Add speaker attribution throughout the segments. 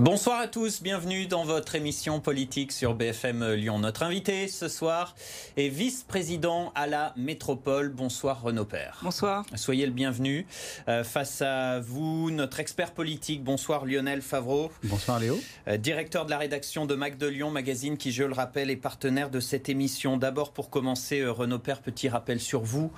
Speaker 1: Bonsoir à tous, bienvenue dans votre émission politique sur BFM Lyon. Notre invité ce soir est vice-président à la métropole. Bonsoir Renaud Père.
Speaker 2: Bonsoir.
Speaker 1: Soyez le bienvenu. Euh, face à vous, notre expert politique. Bonsoir Lionel Favreau.
Speaker 3: Bonsoir Léo.
Speaker 1: Euh, directeur de la rédaction de Mac de Lyon, magazine qui, je le rappelle, est partenaire de cette émission. D'abord, pour commencer, euh, Renaud Père, petit rappel sur vous.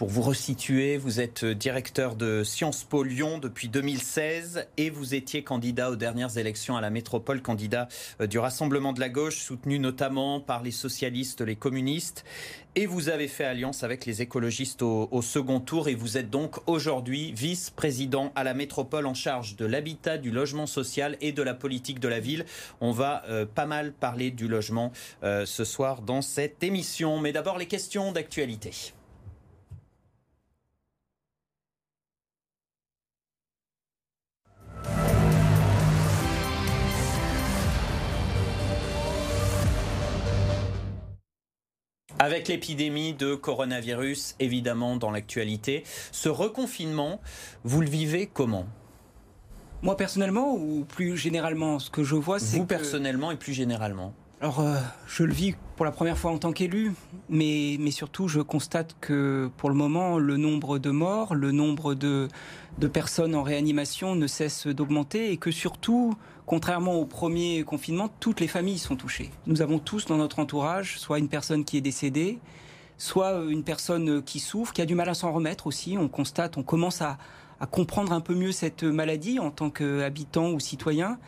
Speaker 1: Pour vous resituer, vous êtes directeur de Sciences Po Lyon depuis 2016 et vous étiez candidat aux dernières élections à la métropole, candidat euh, du Rassemblement de la gauche, soutenu notamment par les socialistes, les communistes. Et vous avez fait alliance avec les écologistes au, second tour et vous êtes donc aujourd'hui vice-président à la métropole en charge de l'habitat, du logement social et de la politique de la ville. On va euh, pas mal parler du logement euh, ce soir dans cette émission. Mais d'abord les questions d'actualité. Avec l'épidémie de coronavirus, évidemment, dans l'actualité, ce reconfinement, vous le vivez comment?
Speaker 2: Moi personnellement ou plus généralement, ce que je vois, c'est
Speaker 1: Vous
Speaker 2: que-
Speaker 1: personnellement et plus généralement.
Speaker 2: Alors, euh, je le vis pour la première fois en tant qu'élu, mais, mais surtout, je constate que pour le moment, le nombre de morts, le nombre de, de personnes en réanimation ne cesse d'augmenter et que surtout, contrairement au premier confinement, toutes les familles sont touchées. Nous avons tous dans notre entourage soit une personne qui est décédée, soit une personne qui souffre, qui a du mal à s'en remettre aussi. On constate, on commence à, à comprendre un peu mieux cette maladie en tant qu'habitant ou citoyen.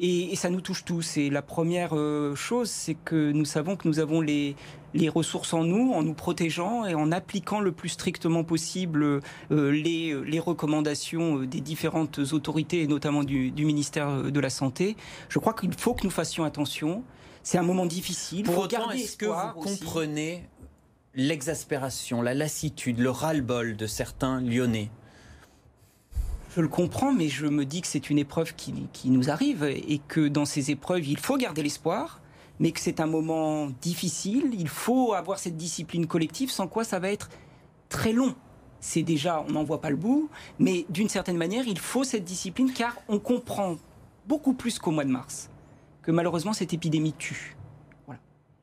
Speaker 2: Et, et ça nous touche tous. Et la première euh, chose, c'est que nous savons que nous avons les, les ressources en nous, en nous protégeant et en appliquant le plus strictement possible euh, les, les recommandations euh, des différentes autorités, et notamment du, du ministère de la Santé. Je crois qu'il faut que nous fassions attention. C'est un moment difficile.
Speaker 1: Pour autant, est-ce que vous
Speaker 2: aussi.
Speaker 1: comprenez l'exaspération, la lassitude, le ras-le-bol de certains Lyonnais?
Speaker 2: Je le comprends, mais je me dis que c'est une épreuve qui, nous arrive et que dans ces épreuves, il faut garder l'espoir, mais que c'est un moment difficile. Il faut avoir cette discipline collective, sans quoi ça va être très long. C'est déjà, on n'en voit pas le bout, mais d'une certaine manière, il faut cette discipline car on comprend beaucoup plus qu'au mois de mars que malheureusement cette épidémie tue. Voilà.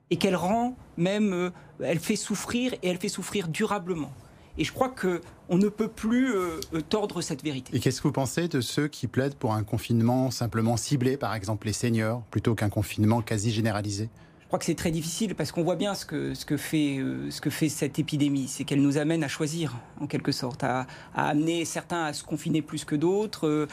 Speaker 2: Et qu'elle rend même, euh, elle fait souffrir et elle fait souffrir durablement. Et je crois que on ne peut plus euh, tordre cette vérité.
Speaker 3: Et qu'est-ce que vous pensez de ceux qui plaident pour un confinement simplement ciblé, par exemple les seniors, plutôt qu'un confinement quasi généralisé?
Speaker 2: Je crois que c'est très difficile parce qu'on voit bien ce que, ce que, fait, euh, ce que fait cette épidémie. C'est qu'elle nous amène à choisir, en quelque sorte, à, amener certains à se confiner plus que d'autres, euh,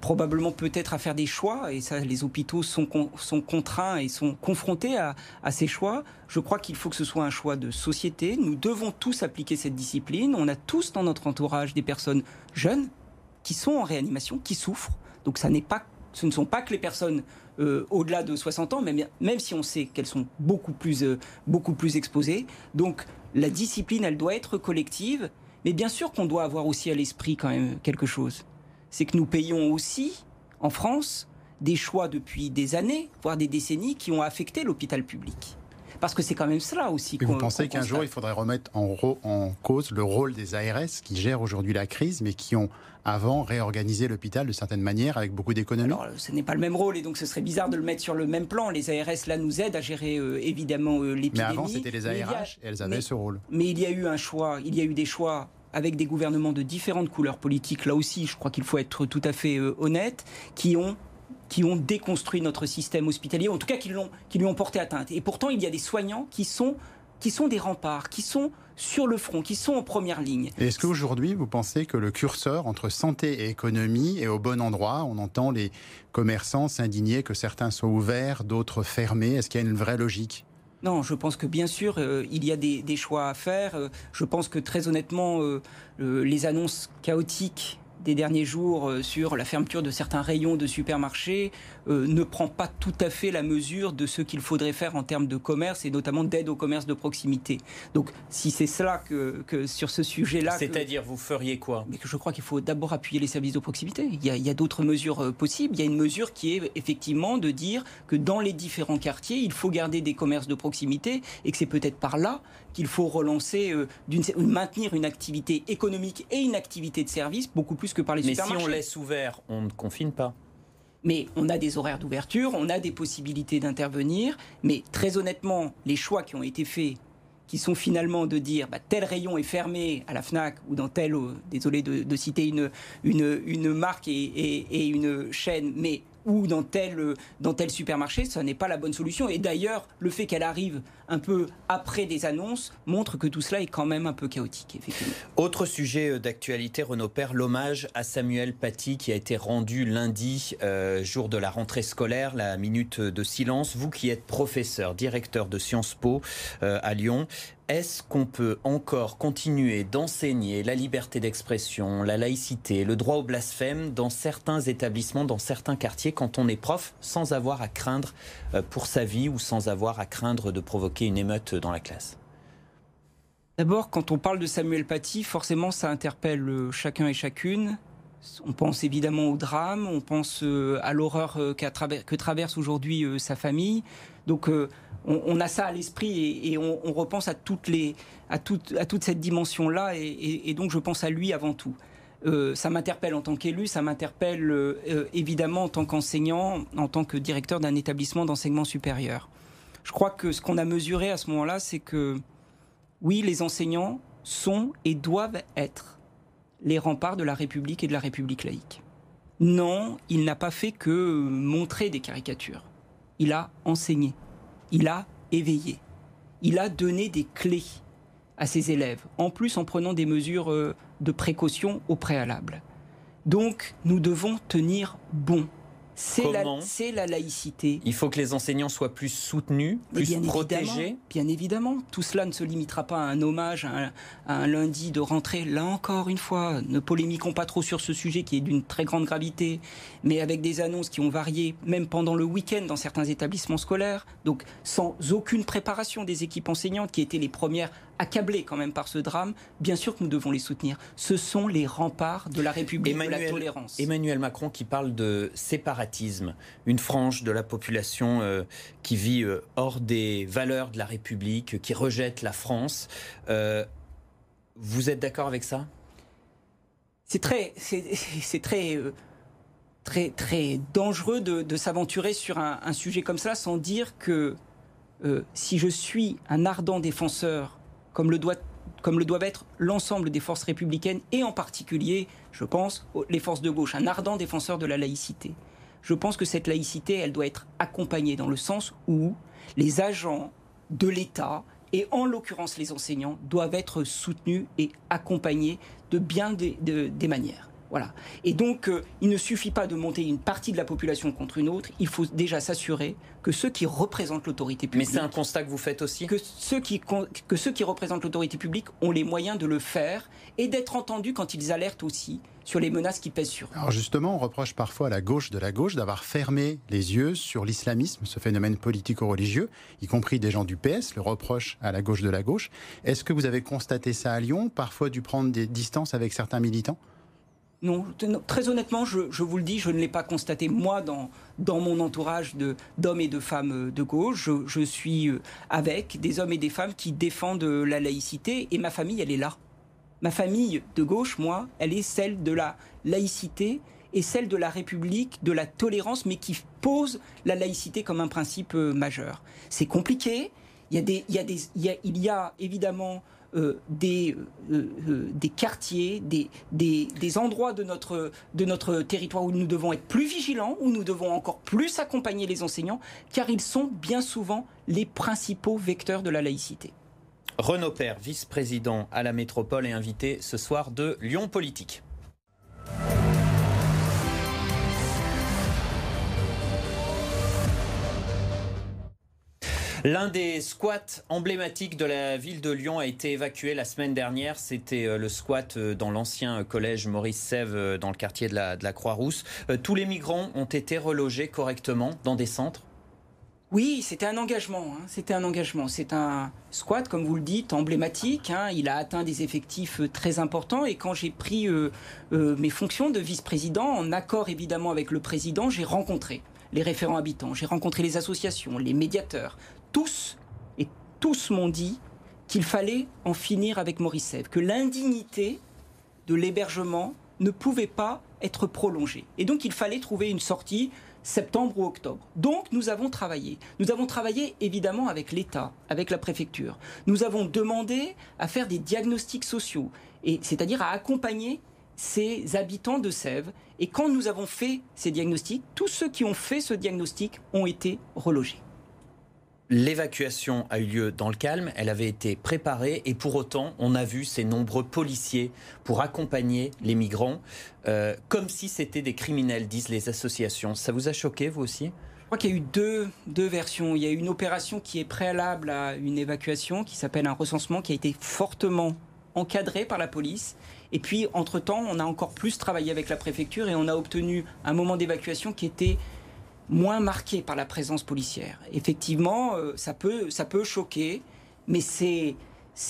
Speaker 2: probablement peut-être à faire des choix. Et ça, les hôpitaux sont, sont contraints et sont confrontés à, à ces choix. Je crois qu'il faut que ce soit un choix de société. Nous devons tous appliquer cette discipline. On a tous dans notre entourage des personnes jeunes qui sont en réanimation, qui souffrent. Donc ça n'est pas, ce ne sont pas que les personnes euh, au-delà de 60 ans, même, même si on sait qu'elles sont beaucoup plus, euh, beaucoup plus exposées. Donc la discipline, elle doit être collective, mais bien sûr qu'on doit avoir aussi à l'esprit quand même quelque chose. C'est que nous payons aussi, en France, des choix depuis des années, voire des décennies, qui ont affecté l'hôpital public. Parce que c'est quand même cela aussi.
Speaker 3: Vous pensez qu'un jour, il faudrait remettre en, cause le rôle des ARS qui gèrent aujourd'hui la crise, mais qui ont avant réorganisé l'hôpital de certaines manières avec beaucoup d'économies?
Speaker 2: Alors, ce n'est pas le même rôle et donc ce serait bizarre de le mettre sur le même plan. Les ARS, là, nous aident à gérer euh, évidemment euh,
Speaker 3: Mais
Speaker 2: l'épidémie.
Speaker 3: avant, c'était les
Speaker 2: Mais a-
Speaker 3: ARH et elles avaient
Speaker 2: mais-
Speaker 3: ce rôle.
Speaker 2: Mais il y a eu un choix, il y a eu des choix avec des gouvernements de différentes couleurs politiques, là aussi, je crois qu'il faut être tout à fait euh, honnête, qui ont qui ont déconstruit notre système hospitalier, en tout cas qui, l'ont, qui lui ont porté atteinte. Et pourtant, il y a des soignants qui sont, qui sont des remparts, qui sont sur le front, qui sont en première ligne.
Speaker 3: Et est-ce qu'aujourd'hui, vous pensez que le curseur entre santé et économie est au bon endroit? On entend les commerçants s'indigner que certains soient ouverts, d'autres fermés. Est-ce qu'il y a une vraie logique?
Speaker 2: Non, je pense que bien sûr, euh, il y a des, des choix à faire. Euh, je pense que très honnêtement, euh, les annonces chaotiques des derniers jours euh, sur la fermeture de certains rayons de supermarchés euh, ne prend pas tout à fait la mesure de ce qu'il faudrait faire en termes de commerce et notamment d'aide au commerce de proximité. Donc, si c'est cela que, que sur ce sujet-là,
Speaker 1: C'est-à-dire, vous feriez quoi?
Speaker 2: Mais que je crois qu'il faut d'abord appuyer les services de proximité. Il y a, d'autres mesures euh, possibles. Il y a une mesure qui est effectivement de dire que dans les différents quartiers, il faut garder des commerces de proximité et que c'est peut-être par là qu'il faut relancer, euh, maintenir une activité économique et une activité de service beaucoup plus que par les
Speaker 1: Mais si
Speaker 2: supermarchés.
Speaker 1: on laisse ouvert, on ne confine pas.
Speaker 2: Mais on a des horaires d'ouverture, on a des possibilités d'intervenir, mais très honnêtement, les choix qui ont été faits qui sont finalement de dire bah, tel rayon est fermé à la FNAC ou dans tel, euh, désolé de, citer une, marque et, une chaîne, mais ou dans tel, dans tel supermarché, ce n'est pas la bonne solution. Et d'ailleurs, le fait qu'elle arrive un peu après des annonces montre que tout cela est quand même un peu chaotique.
Speaker 1: Autre sujet euh, d'actualité, Renaud Père, l'hommage à Samuel Paty qui a été rendu lundi, euh, jour de la rentrée scolaire, la minute de silence. Vous qui êtes professeur, directeur de Sciences Po euh, à Lyon, est-ce qu'on peut encore continuer d'enseigner la liberté d'expression, la laïcité, le droit au blasphème dans certains établissements, dans certains quartiers, quand on est prof, sans avoir à craindre euh, pour sa vie ou sans avoir à craindre de provoquer une émeute dans la classe?
Speaker 2: D'abord, quand on parle de Samuel Paty, forcément, ça interpelle euh, chacun et chacune. On pense évidemment au drame, on pense euh, à l'horreur que traverse aujourd'hui sa famille. Donc, on, a ça à l'esprit et, on, repense à, toutes à, toute, cette dimension-là. Et, donc, je pense à lui avant tout. Euh, ça m'interpelle en tant qu'élu, ça m'interpelle euh, euh, évidemment en tant qu'enseignant, en tant que directeur d'un établissement d'enseignement supérieur. Je crois que ce qu'on a mesuré à ce moment-là, c'est que oui, les enseignants sont et doivent être les remparts de la République et de la République laïque. Non, il n'a pas fait que montrer des caricatures. Il a enseigné il a éveillé. Il a donné des clés à ses élèves, en plus en prenant des mesures euh, de précaution au préalable. Donc nous devons tenir bon c'est la, laïcité.
Speaker 1: Il faut que les enseignants soient plus soutenus, plus protégés.
Speaker 2: bien évidemment, tout cela ne se limitera pas à un hommage, à un, lundi de rentrée. Là encore, une fois, ne polémiquons pas trop sur ce sujet qui est d'une très grande gravité, mais avec des annonces qui ont varié, même pendant le week-end dans certains établissements scolaires, donc sans aucune préparation des équipes enseignantes qui étaient les premières accablés quand même par ce drame, bien sûr que nous devons les soutenir. Ce sont les remparts de la République, de la tolérance.
Speaker 1: Emmanuel Macron qui parle de séparatisme, une frange de la population euh, qui vit euh, hors des valeurs de la République, qui rejette la France. Euh, vous êtes d'accord avec ça?
Speaker 2: C'est très, c'est très très très dangereux de, s'aventurer sur un, sujet comme ça sans dire que si je suis un ardent défenseur comme le, doit, comme doivent être l'ensemble des forces républicaines et en particulier, je pense, les forces de gauche, un ardent défenseur de la laïcité. Je pense que cette laïcité, elle doit être accompagnée dans le sens où les agents de l'État, et en l'occurrence les enseignants, doivent être soutenus et accompagnés de bien des manières. Voilà. Et donc, euh, il ne suffit pas de monter une partie de la population contre une autre. Il faut déjà s'assurer que ceux qui représentent l'autorité publique.
Speaker 1: Mais c'est un constat que vous faites aussi
Speaker 2: que ceux, qui, que ceux qui représentent l'autorité publique ont les moyens de le faire et d'être entendus quand ils alertent aussi sur les menaces qui pèsent sur eux.
Speaker 3: Alors justement, on reproche parfois à la gauche de la gauche d'avoir fermé les yeux sur l'islamisme, ce phénomène politico-religieux, y compris des gens du PS, le reproche à la gauche de la gauche. Est-ce que vous avez constaté ça à Lyon, parfois dû prendre des distances avec certains militants?
Speaker 2: Non, très honnêtement, je, vous le dis, je ne l'ai pas constaté moi dans, mon entourage d'hommes et de femmes de gauche. Je, suis euh, avec des hommes et des femmes qui défendent la laïcité et ma famille, elle est là. Ma famille de gauche, moi, elle est celle de la laïcité et celle de la République, de la tolérance, mais qui pose la laïcité comme un principe euh, majeur. C'est compliqué. Il y a, des, il y a, des, il y a évidemment euh, des, euh, euh, des quartiers, des, des, endroits de notre, de notre territoire où nous devons être plus vigilants, où nous devons encore plus accompagner les enseignants, car ils sont bien souvent les principaux vecteurs de la laïcité.
Speaker 1: Renaud Père, vice-président à la métropole, est invité ce soir de Lyon Politique. L'un des squats emblématiques de la ville de Lyon a été évacué la semaine dernière. C'était euh, le squat euh, dans l'ancien collège Maurice Sève euh, dans le quartier de la, Croix-Rousse. Tous les migrants ont été relogés correctement dans des centres
Speaker 2: oui, c'était un engagement. Hein. C'était un engagement. C'est un squat, comme vous le dites, emblématique. Hein. Il a atteint des effectifs très importants. Et quand j'ai pris mes fonctions de vice-président, en accord évidemment avec le président, j'ai rencontré les référents habitants, j'ai rencontré les associations, les médiateurs, tous, et tous m'ont dit qu'il fallait en finir avec Sèvres, que l'indignité de l'hébergement ne pouvait pas être prolongée. Et donc il fallait trouver une sortie septembre ou octobre. Donc nous avons travaillé. Nous avons travaillé évidemment avec l'État, avec la préfecture. Nous avons demandé à faire des diagnostics sociaux, c'est-à-dire à accompagner ces habitants de Sèvres. Et quand nous avons fait ces diagnostics, tous ceux qui ont fait ce diagnostic ont été relogés.
Speaker 1: L'évacuation a eu lieu dans le calme, elle avait été préparée et pour autant, on a vu ces nombreux policiers pour accompagner les migrants, euh, comme si c'était des criminels, disent les associations. Ça vous a choqué, vous aussi?
Speaker 2: Je crois qu'il y a eu deux, deux versions. Il y a une opération qui est préalable à une évacuation, qui s'appelle un recensement, qui a été fortement encadré par la police. Et puis, entre-temps, on a encore plus travaillé avec la préfecture et on a obtenu un moment d'évacuation qui était moins marqué par la présence policière. Effectivement, euh, ça, peut, ça peut choquer, mais c'est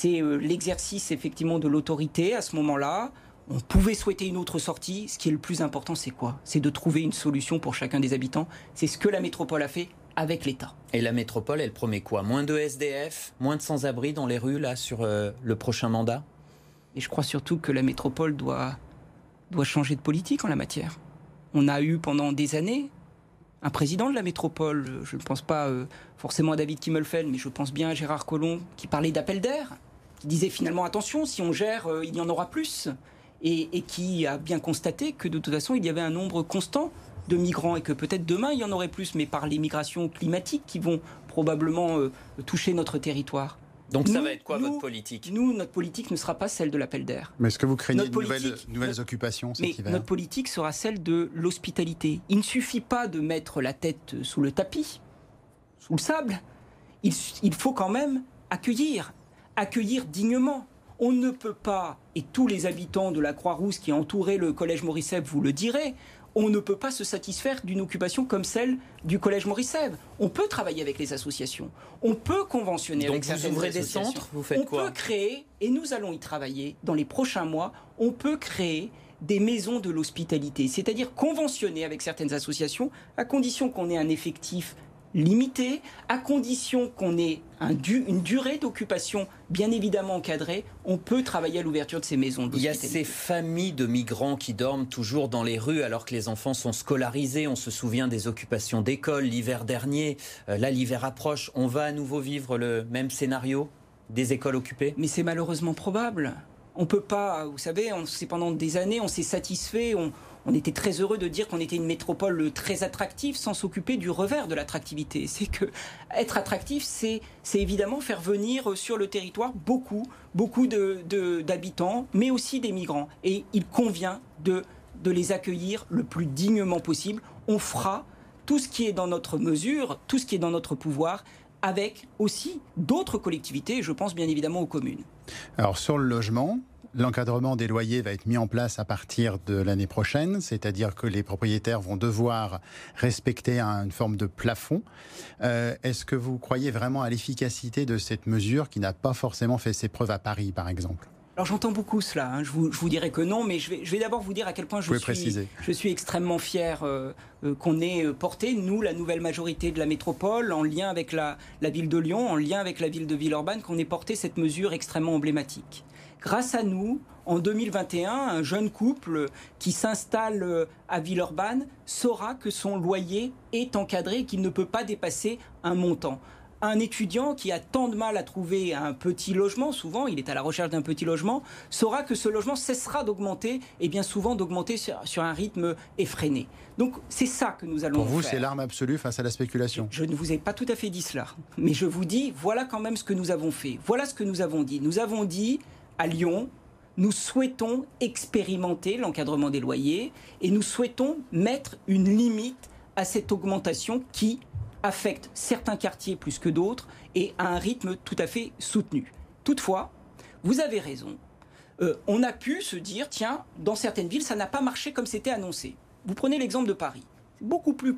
Speaker 2: euh, l'exercice effectivement de l'autorité à ce moment-là. On pouvait souhaiter une autre sortie. Ce qui est le plus important, c'est quoi? C'est de trouver une solution pour chacun des habitants. C'est ce que la métropole a fait avec l'État.
Speaker 1: Et la métropole, elle promet quoi? Moins de SDF, moins de sans-abri dans les rues là sur euh, le prochain mandat?
Speaker 2: Et je crois surtout que la métropole doit, doit changer de politique en la matière. On a eu pendant des années un président de la métropole, je ne pense pas euh, forcément à David Kimmelfeld, mais je pense bien à Gérard Collomb, qui parlait d'appel d'air, qui disait finalement attention, si on gère, euh, il y en aura plus, et, qui a bien constaté que de toute façon, il y avait un nombre constant de migrants et que peut-être demain, il y en aurait plus, mais par les migrations climatiques qui vont probablement euh, toucher notre territoire.
Speaker 1: Donc ça va être quoi votre politique?
Speaker 2: Nous, notre politique ne sera pas celle de l'appel d'air.
Speaker 3: Mais est-ce que vous craignez de nouvelles, nouvelles occupations cet
Speaker 2: mais Notre politique sera celle de l'hospitalité. Il ne suffit pas de mettre la tête sous le tapis, sous le sable. Il, il faut quand même accueillir, accueillir dignement. On ne peut pas, et tous les habitants de la Croix-Rousse qui entouraient le collège Morisset vous le diraient, on ne peut pas se satisfaire d'une occupation comme celle du Collège Maurice On peut travailler avec les associations, on peut conventionner avec
Speaker 1: vous ouvrez des centres, vous faites
Speaker 2: on
Speaker 1: quoi
Speaker 2: On peut créer, et nous allons y travailler dans les prochains mois, on peut créer des maisons de l'hospitalité, c'est-à-dire conventionner avec certaines associations, à condition qu'on ait un effectif limité, à condition qu'on ait une durée d'occupation bien évidemment encadrée, on peut travailler à l'ouverture de ces maisons.
Speaker 1: Il y a ces familles de migrants qui dorment toujours dans les rues alors que les enfants sont scolarisés. On se souvient des occupations d'écoles l'hiver dernier. Euh, là, l'hiver approche. On va à nouveau vivre le même scénario des écoles occupées?
Speaker 2: Mais c'est malheureusement probable. On peut pas, vous savez, on, pendant des années, on s'est satisfait, on, on était très heureux de dire qu'on était une métropole très attractive sans s'occuper du revers de l'attractivité. C'est que être attractif, c'est évidemment faire venir sur le territoire beaucoup, beaucoup d'habitants, mais aussi des migrants. Et il convient de, de les accueillir le plus dignement possible. On fera tout ce qui est dans notre mesure, tout ce qui est dans notre pouvoir, avec aussi d'autres collectivités, je pense bien évidemment aux communes.
Speaker 3: Alors sur le logement, L'encadrement des loyers va être mis en place à partir de l'année prochaine, c'est-à-dire que les propriétaires vont devoir respecter une forme de plafond. Euh, est-ce que vous croyez vraiment à l'efficacité de cette mesure qui n'a pas forcément fait ses preuves à Paris, par exemple?
Speaker 2: Alors j'entends beaucoup cela, hein. je, vous, je, vous, dirais que non, mais je vais, je vais d'abord vous dire à quel point je, suis, je suis extrêmement fier euh, euh, qu'on ait porté, nous, la nouvelle majorité de la métropole, en lien avec la, la ville de Lyon, en lien avec la ville de Villeurbanne, qu'on ait porté cette mesure extrêmement emblématique. Grâce à nous, en 2021, un jeune couple qui s'installe euh, à Villeurbanne saura que son loyer est encadré et qu'il ne peut pas dépasser un montant un étudiant qui a tant de mal à trouver un petit logement, souvent il est à la recherche d'un petit logement, saura que ce logement cessera d'augmenter et bien souvent d'augmenter sur, un rythme effréné. Donc c'est ça que nous allons
Speaker 3: Pour vous, c'est l'arme absolue face à la spéculation.
Speaker 2: Je ne vous ai pas tout à fait dit cela, mais je vous dis, voilà quand même ce que nous avons fait. Voilà ce que nous avons dit. Nous avons dit, à Lyon, nous souhaitons expérimenter l'encadrement des loyers et nous souhaitons mettre une limite à cette augmentation qui affecte certains quartiers plus que d'autres et à un rythme tout à fait soutenu. Toutefois, vous avez raison, euh, on a pu se dire, tiens, dans certaines villes, ça n'a pas marché comme c'était annoncé. Vous prenez l'exemple de Paris. C'est beaucoup plus,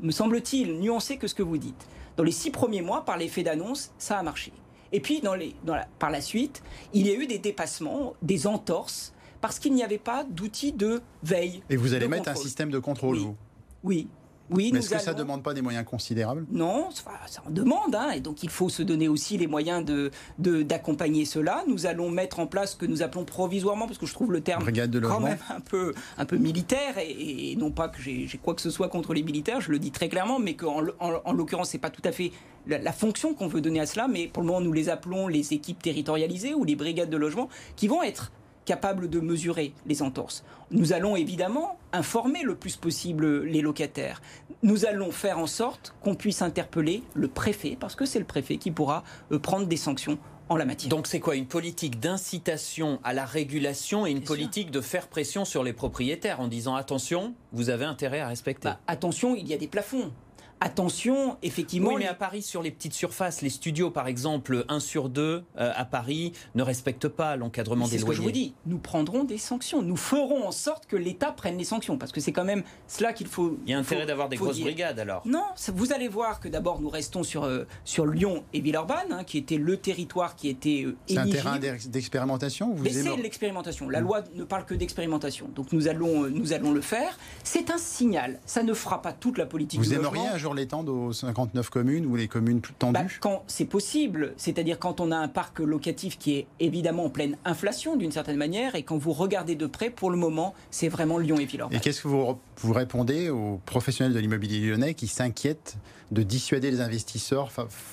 Speaker 2: me semble-t-il, nuancé que ce que vous dites. Dans les six premiers mois, par l'effet d'annonce, ça a marché. Et puis, dans les, par la suite, il y a eu des dépassements, des entorses, parce qu'il n'y avait pas d'outils de veille.
Speaker 3: Et vous allez mettre un système de contrôle,
Speaker 2: oui.
Speaker 3: vous?
Speaker 2: Oui.
Speaker 3: Oui, est-ce que ça ne demande pas des moyens considérables?
Speaker 2: Non, ça en demande, hein, et donc il faut se donner aussi les moyens d'accompagner de, d'accompagner cela. Nous allons mettre en place ce que nous appelons provisoirement, parce que je trouve le terme quand même un peu, un peu militaire, et, non pas que j'ai quoi que ce soit contre les militaires, je le dis très clairement, mais qu'en en, l'occurrence, c'est pas tout à fait la, la fonction qu'on veut donner à cela, mais pour le moment, nous les appelons les équipes territorialisées ou les brigades de logement, qui vont être capables de mesurer les entorses. Nous allons évidemment informer le plus possible les locataires. Nous allons faire en sorte qu'on puisse interpeller le préfet, parce que c'est le préfet qui pourra euh, prendre des sanctions en la matière.
Speaker 1: Donc c'est quoi Une politique d'incitation à la régulation et une politique de faire pression sur les propriétaires en disant attention, vous avez intérêt à respecter? Bah,
Speaker 2: attention, il y a des plafonds attention, effectivement.
Speaker 1: Oui, mais à Paris, sur les petites surfaces, les studios, par exemple, 1 sur 2 euh, à Paris, ne respectent pas l'encadrement des loyers. C'est ce que
Speaker 2: je vous dis. Nous prendrons des sanctions. Nous ferons en sorte que l'État prenne les sanctions. Parce que c'est quand même cela qu'il faut.
Speaker 1: Il y a intérêt d'avoir des grosses brigades alors
Speaker 2: Non, vous allez voir que d'abord, nous restons sur, euh, sur Lyon et Villeurbanne, hein, qui était le territoire qui était.
Speaker 3: Euh, c'est un terrain d'expérimentation
Speaker 2: Mais c'est de l'expérimentation. La loi ne parle que d'expérimentation. Donc nous allons, nous allons le faire. C'est un signal. Ça ne fera pas toute la politique
Speaker 3: vous aimeriez un jour l'étendre aux 59 communes ou les communes plus tendues? bah,
Speaker 2: Quand c'est possible, c'est-à-dire quand on a un parc locatif qui est évidemment en pleine inflation d'une certaine manière, et quand vous regardez de près, pour le moment, c'est vraiment Lyon et Villeurbanne.
Speaker 3: Et qu'est-ce que vous, vous répondez aux professionnels de l'immobilier lyonnais qui s'inquiètent de dissuader les investisseurs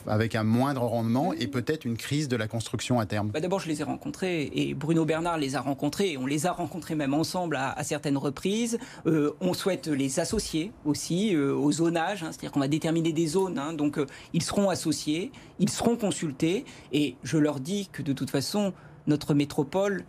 Speaker 3: avec un moindre rendement et peut-être une crise de la construction à terme?
Speaker 2: Bah D'abord, je les ai rencontrés et Bruno Bernard les a rencontrés. Et on les a rencontrés même ensemble à, certaines reprises. Euh, on souhaite les associer aussi euh, au zonage, hein, qu'on va déterminer des zones. Hein. donc, euh, ils seront associés, ils seront consultés. Et je leur dis que de toute façon, notre métropole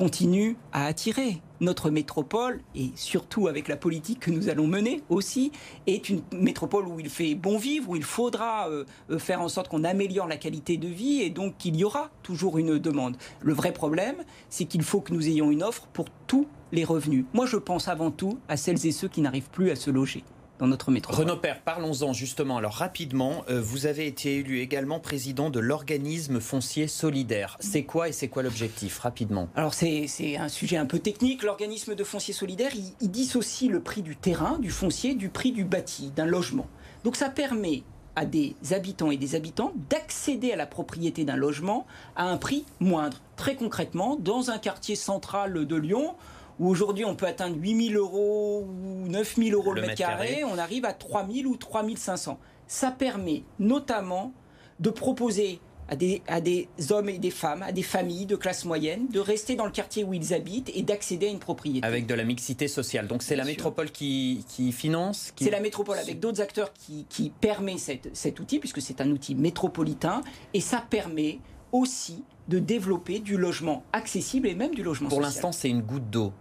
Speaker 2: continue à attirer. Notre métropole, et surtout avec la politique que nous allons mener aussi, est une métropole où il fait bon vivre, où il faudra euh, euh, faire en sorte qu'on améliore la qualité de vie et donc qu'il y aura toujours une demande. Le vrai problème, c'est qu'il faut que nous ayons une offre pour tous les revenus. Moi, je pense avant tout à celles et ceux qui n'arrivent plus à se loger notre métropole.
Speaker 1: Renaud Père, parlons-en justement. Alors rapidement, euh, vous avez été élu également président de l'organisme foncier solidaire. C'est quoi et c'est quoi l'objectif Rapidement?
Speaker 2: Alors c'est un sujet un peu technique. L'organisme de foncier solidaire, il, il dissocie le prix du terrain, du foncier, du prix du bâti, d'un logement. Donc ça permet à des habitants et des habitants d'accéder à la propriété d'un logement à un prix moindre. Très concrètement, dans un quartier central de Lyon, où aujourd'hui on peut atteindre 8000 euros ou 9000 euros le, mètre, carré, on arrive à 3000 ou 3500. Ça permet notamment de proposer à des, à des, hommes et des femmes, à des familles de classe moyenne, de rester dans le quartier où ils habitent et d'accéder à une propriété.
Speaker 1: Avec de la mixité sociale. Donc c'est la métropole qui, qui finance
Speaker 2: C'est la métropole avec d'autres acteurs qui, qui permet cette, cet outil, puisque c'est un outil métropolitain, et ça permet aussi de développer du logement accessible et même du logement
Speaker 1: Pour
Speaker 2: social.
Speaker 1: Pour l'instant, c'est une goutte d'eau.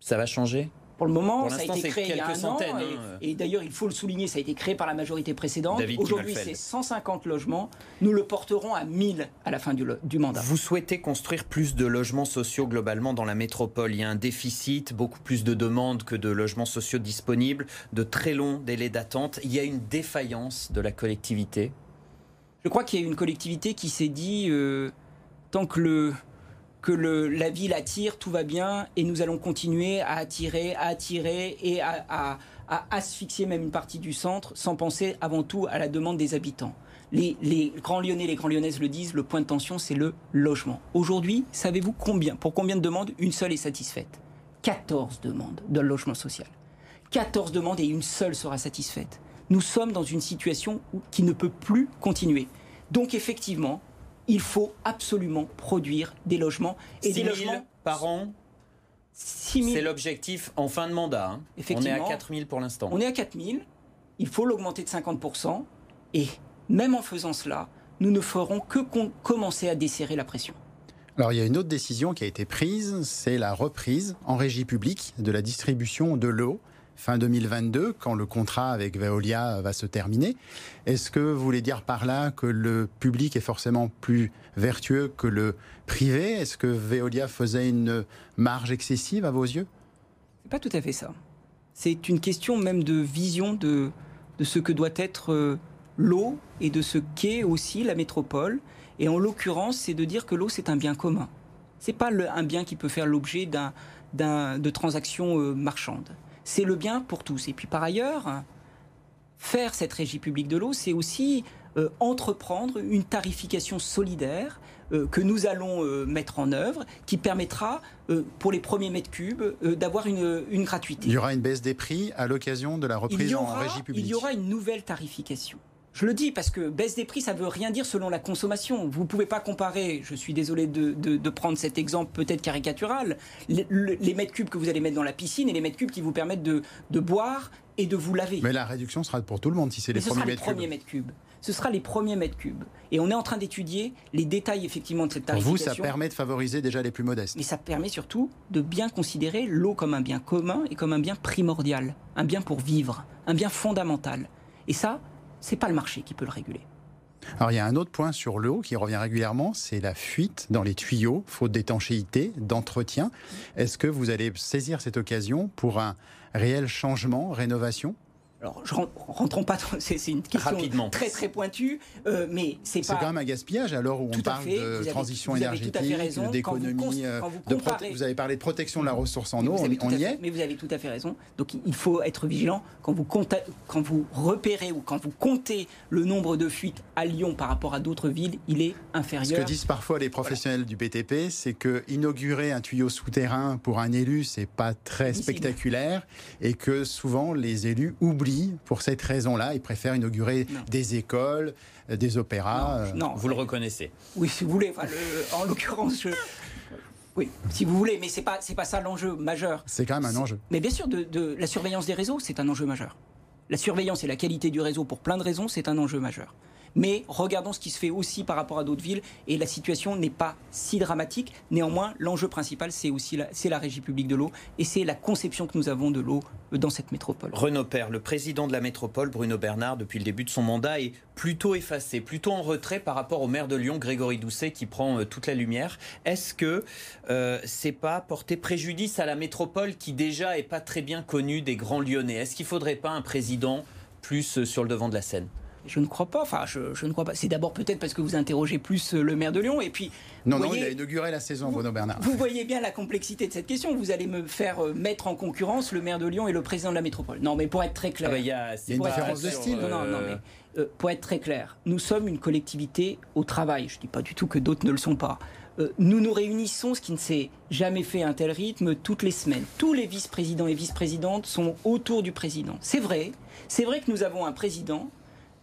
Speaker 1: Ça va changer
Speaker 2: pour le moment, ça a été créé il y a un an. Hein. Et, d'ailleurs, il faut le souligner, ça a été créé par la majorité précédente. Aujourd'hui, c'est 150 logements. Nous le porterons à 1000 à la fin du, du, mandat.
Speaker 1: Vous souhaitez construire plus de logements sociaux globalement dans la métropole. Il y a un déficit, beaucoup plus de demandes que de logements sociaux disponibles, de très longs délais d'attente. Il y a une défaillance de la collectivité?
Speaker 2: Je crois qu'il y a une collectivité qui s'est dit euh, tant que le que la ville attire, tout va bien, et nous allons continuer à attirer, à attirer et à, asphyxier même une partie du centre, sans penser avant tout à la demande des habitants. Les, les, grands lyonnais, les grands lyonnaises le disent, le point de tension, c'est le logement. Aujourd'hui, savez-vous combien, pour combien de demandes une seule est satisfaite? 14 demandes de logement social. 14 demandes et une seule sera satisfaite. Nous sommes dans une situation qui ne peut plus continuer. Donc effectivement, il faut absolument produire des logements.
Speaker 1: Et des logements par an C'est l'objectif en fin de mandat. Hein. On est à 4 000 pour l'instant.
Speaker 2: On est à 4 000. Il faut l'augmenter de 50% Et même en faisant cela, nous ne ferons que commencer à desserrer la pression.
Speaker 3: Alors il y a une autre décision qui a été prise, c'est la reprise en régie publique de la distribution de l'eau fin 2022, quand le contrat avec Veolia va se terminer. Est-ce que vous voulez dire par là que le public est forcément plus vertueux que le privé? Est-ce que Veolia faisait une marge excessive à vos yeux?
Speaker 2: C'est pas tout à fait ça. C'est une question même de vision de, de ce que doit être euh, l'eau et de ce qu'est aussi la métropole. Et en l'occurrence, c'est de dire que l'eau, c'est un bien commun. C'est pas un bien qui peut faire l'objet d'un, de transactions euh, marchandes c'est le bien pour tous. Et puis par ailleurs, faire cette régie publique de l'eau, c'est aussi euh, entreprendre une tarification solidaire euh, que nous allons euh, mettre en œuvre, qui permettra pour les premiers mètres cubes d'avoir une, une, gratuité.
Speaker 3: Il y aura une baisse des prix à l'occasion de la reprise en régie publique.
Speaker 2: Il y aura une nouvelle tarification. Je le dis parce que baisse des prix, ça ne veut rien dire selon la consommation. Vous ne pouvez pas comparer, je suis désolé de, prendre cet exemple peut-être caricatural, les, mètres cubes que vous allez mettre dans la piscine et les mètres cubes qui vous permettent de, boire et de vous laver.
Speaker 3: Mais la réduction sera pour tout le monde si c'est les, premiers, mètres
Speaker 2: premiers mètres cubes. Ce sera les premiers mètres cubes. Et on est en train d'étudier les détails effectivement de cette tarification.
Speaker 3: Pour vous, ça permet de favoriser déjà les plus modestes.
Speaker 2: Mais ça permet surtout de bien considérer l'eau comme un bien commun et comme un bien primordial, un bien pour vivre, un bien fondamental. Et ça, c'est pas le marché qui peut le réguler.
Speaker 3: Alors il y a un autre point sur l'eau qui revient régulièrement, c'est la fuite dans les tuyaux, faute d'étanchéité, d'entretien. Est-ce que vous allez saisir cette occasion pour un réel changement, rénovation?
Speaker 2: Alors, je rentrons pas. C'est une question très très pointue, euh, mais c'est pas.
Speaker 3: C'est quand même un gaspillage alors où on parle de transition énergétique, d'économie, de vous avez parlé de protection de la ressource en eau, on, y est.
Speaker 2: Mais vous avez tout à fait raison. Donc il faut être vigilant quand vous quand vous repérez ou quand vous comptez le nombre de fuites à Lyon par rapport à d'autres villes, il est inférieur.
Speaker 3: Ce que disent parfois les professionnels du BTP, c'est que inaugurer un tuyau souterrain pour un élu, c'est pas très spectaculaire et que souvent les élus oublient pour cette raison-là. Ils préfèrent inaugurer des écoles, euh, des opéras.
Speaker 1: Non, euh. vous le reconnaissez.
Speaker 2: Oui, si vous voulez. en l'occurrence, Oui, si vous voulez, mais c'est pas c'est pas ça l'enjeu majeur.
Speaker 3: C'est quand même un enjeu.
Speaker 2: Mais bien sûr, de la surveillance des réseaux, c'est un enjeu majeur. La surveillance et la qualité du réseau, pour plein de raisons, c'est un enjeu majeur. Mais regardons ce qui se fait aussi par rapport à d'autres villes et la situation n'est pas si dramatique. Néanmoins, l'enjeu principal, c'est aussi la, la régie publique de l'eau et c'est la conception que nous avons de l'eau dans cette métropole.
Speaker 1: Renaud Père, le président de la métropole, Bruno Bernard, depuis le début de son mandat, est plutôt effacé, plutôt en retrait par rapport au maire de Lyon, Grégory Doucet, qui prend euh, toute la lumière. Est-ce que euh, c'est pas porter préjudice à la métropole qui déjà est pas très bien connue des grands Lyonnais? Est-ce qu'il faudrait pas un président plus euh, sur le devant de la scène?
Speaker 2: Je ne crois pas. Enfin, je, ne crois pas. C'est d'abord peut-être parce que vous interrogez plus euh, le maire de Lyon. Et puis.
Speaker 3: Non, non, il a inauguré la saison, Bruno Bernard.
Speaker 2: Vous voyez bien la complexité de cette question. Vous allez me faire euh, mettre en concurrence le maire de Lyon et le président de la métropole. Non, mais pour être très clair. Ah
Speaker 3: bah, il y a, une différence de style.
Speaker 2: Non, non, mais euh, pour être très clair, nous sommes une collectivité au travail. Je ne dis pas du tout que d'autres ne le sont pas. nous nous réunissons, ce qui ne s'est jamais fait à un tel rythme, toutes les semaines. Tous les vice-présidents et vice-présidentes sont autour du président. C'est vrai. C'est vrai que nous avons un président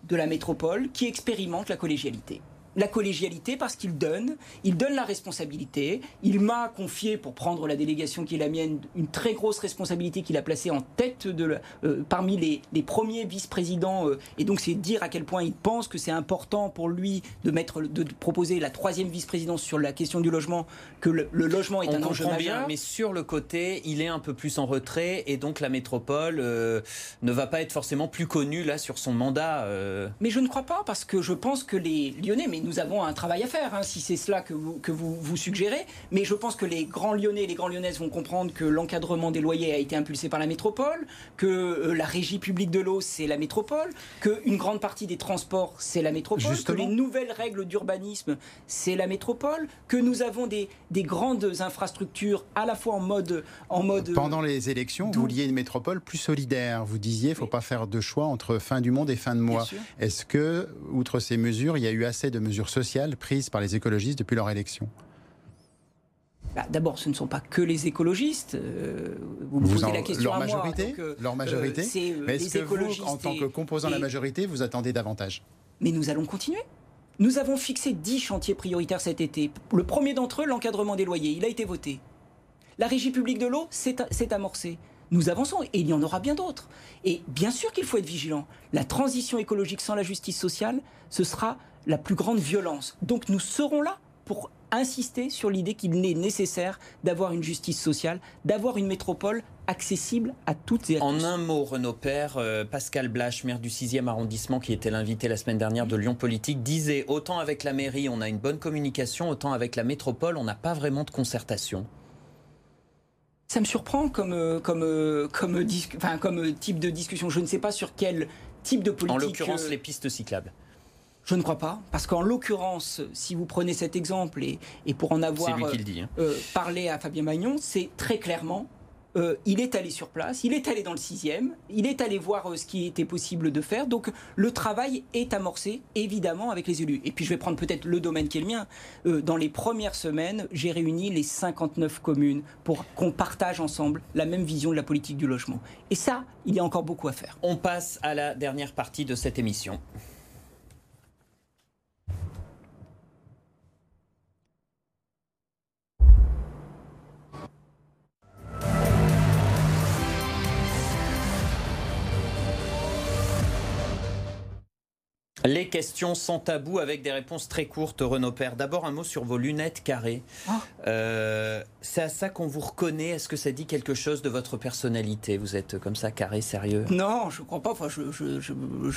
Speaker 2: de la métropole qui expérimente la collégialité la collégialité parce qu'il donne, il donne la responsabilité. Il m'a confié, pour prendre la délégation qui est la mienne, une très grosse responsabilité qu'il a placée en tête de euh, parmi les, les premiers vice-présidents. Euh, et donc c'est dire à quel point il pense que c'est important pour lui de mettre, de, proposer la troisième vice-présidence sur la question du logement, que le, logement est un enjeu majeur. Bien,
Speaker 1: mais sur le côté, il est un peu plus en retrait et donc la métropole euh, ne va pas être forcément plus connue là sur son mandat.
Speaker 2: Mais je ne crois pas parce que je pense que les Lyonnais, mais nous avons un travail à faire, hein, si c'est cela que vous, que vous, vous suggérez. Mais je pense que les grands Lyonnais et les grands Lyonnaises vont comprendre que l'encadrement des loyers a été impulsé par la métropole, que euh, la régie publique de l'eau, c'est la métropole, qu'une grande partie des transports, c'est la métropole, que les nouvelles règles d'urbanisme, c'est la métropole, que nous avons des, des grandes infrastructures à la fois en mode... En mode
Speaker 3: Pendant les élections, vous vouliez une métropole plus solidaire. Vous disiez, il ne faut pas faire de choix entre fin du monde et fin de mois. Est-ce que, outre ces mesures, il y a eu assez de mesures mesures sociales prises par les écologistes depuis leur élection
Speaker 2: bah, D'abord, ce ne sont pas que les écologistes. Euh, vous me posez la question
Speaker 3: leur
Speaker 2: à
Speaker 3: majorité,
Speaker 2: moi.
Speaker 3: leur majorité. Euh, Mais est-ce que vous, en tant que composant de la majorité, vous attendez davantage
Speaker 2: Mais nous allons continuer. Nous avons fixé 10 chantiers prioritaires cet été. Le premier d'entre eux, l'encadrement des loyers, il a été voté. La régie publique de l'eau s'est amorcée nous avançons et il y en aura bien d'autres. Et bien sûr qu'il faut être vigilant. La transition écologique sans la justice sociale, ce sera la plus grande violence. Donc nous serons là pour insister sur l'idée qu'il est nécessaire d'avoir une justice sociale, d'avoir une métropole accessible à toutes et à tous.
Speaker 1: En un mot, Renaud Père, euh, Pascal Blache, maire du 6e arrondissement, qui était l'invité la semaine dernière de Lyon Politique, disait autant avec la mairie, on a une bonne communication, autant avec la métropole, on n'a pas vraiment de concertation.
Speaker 2: Ça me surprend comme, euh, comme, euh, comme, comme type de discussion. Je ne sais pas sur quel type de politique.
Speaker 1: En l'occurrence, les pistes cyclables.
Speaker 2: Je ne crois pas, parce qu'en l'occurrence, si vous prenez cet exemple et, et pour en avoir
Speaker 1: hein.
Speaker 2: euh, parlé à Fabien Magnon, c'est très clairement euh, il est allé sur place, il est allé dans le sixième, il est allé voir euh, ce qui était possible de faire. Donc le travail est amorcé, évidemment, avec les élus. Et puis je vais prendre peut-être le domaine qui est le mien. Euh, dans les premières semaines, j'ai réuni les 59 communes pour qu'on partage ensemble la même vision de la politique du logement. Et ça, il y a encore beaucoup à faire.
Speaker 1: On passe à la dernière partie de cette émission. Les questions sans tabou avec des réponses très courtes, Renaud Père. D'abord, un mot sur vos lunettes carrées. Ah. Euh, c'est à ça qu'on vous reconnaît. Est-ce que ça dit quelque chose de votre personnalité? Vous êtes comme ça, carré, sérieux?
Speaker 2: Non, je ne crois pas. Enfin, je,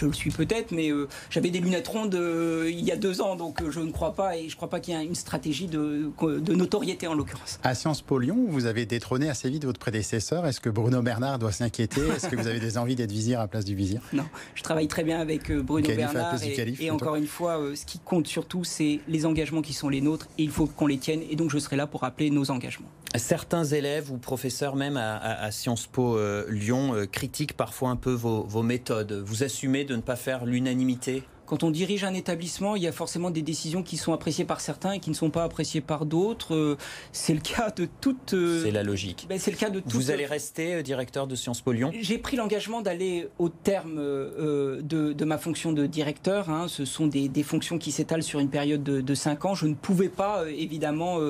Speaker 2: le suis peut-être, mais euh, j'avais des lunettes rondes euh, il y a deux ans, donc je ne crois pas. Et je ne crois pas qu'il y ait une stratégie de, de notoriété, en l'occurrence.
Speaker 3: À Sciences Po Lyon, vous avez détrôné assez vite votre prédécesseur. Est-ce que Bruno Bernard doit s'inquiéter? Est-ce que vous avez des envies d'être vizir à place du vizir?
Speaker 2: Non, je travaille très bien avec Bruno Bernard. Et, encore une fois, euh, ce qui compte surtout, c'est les engagements qui sont les nôtres et il faut qu'on les tienne. Et donc, je serai là pour rappeler nos engagements.
Speaker 1: Certains élèves ou professeurs, même à, Sciences Po euh, Lyon, euh, critiquent parfois un peu vos méthodes. Vous assumez de ne pas faire l'unanimité?
Speaker 2: Quand on dirige un établissement, il y a forcément des décisions qui sont appréciées par certains et qui ne sont pas appréciées par d'autres. Euh, c'est le cas de toute.
Speaker 1: Euh, c'est la logique.
Speaker 2: Ben, c'est le cas de
Speaker 1: Vous allez rester euh, directeur de Sciences Po Lyon?
Speaker 2: J'ai pris l'engagement d'aller au terme de, ma fonction de directeur. Hein. Ce sont des, fonctions qui s'étalent sur une période de, de 5 ans. Je ne pouvais pas, évidemment,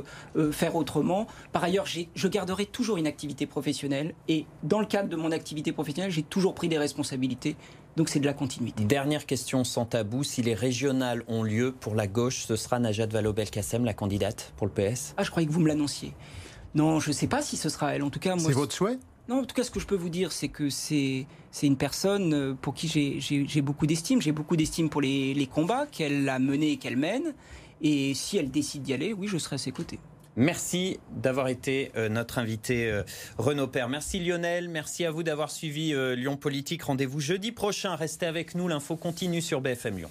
Speaker 2: faire autrement. Par ailleurs, je garderai toujours une activité professionnelle. Et dans le cadre de mon activité professionnelle, j'ai toujours pris des responsabilités donc c'est de la continuité.
Speaker 1: Dernière question sans tabou. Si les régionales ont lieu pour la gauche, ce sera Najat Vallaud-Belkacem, la candidate pour le PS
Speaker 2: Ah, je croyais que vous me l'annonciez. Non, je ne sais pas si ce sera elle. En tout cas,
Speaker 3: C'est votre souhait?
Speaker 2: Non, en tout cas, ce que je peux vous dire, c'est que c'est une personne euh, pour qui j'ai beaucoup d'estime. J'ai beaucoup d'estime pour les, les combats qu'elle a menés et qu'elle mène. Et si elle décide d'y aller, oui, je serai à ses côtés.
Speaker 1: Merci d'avoir été euh, notre invité euh, Renaud Père. Merci Lionel, merci à vous d'avoir suivi euh, Lyon Politique. Rendez-vous jeudi prochain. Restez avec nous, l'info continue sur BFM Lyon.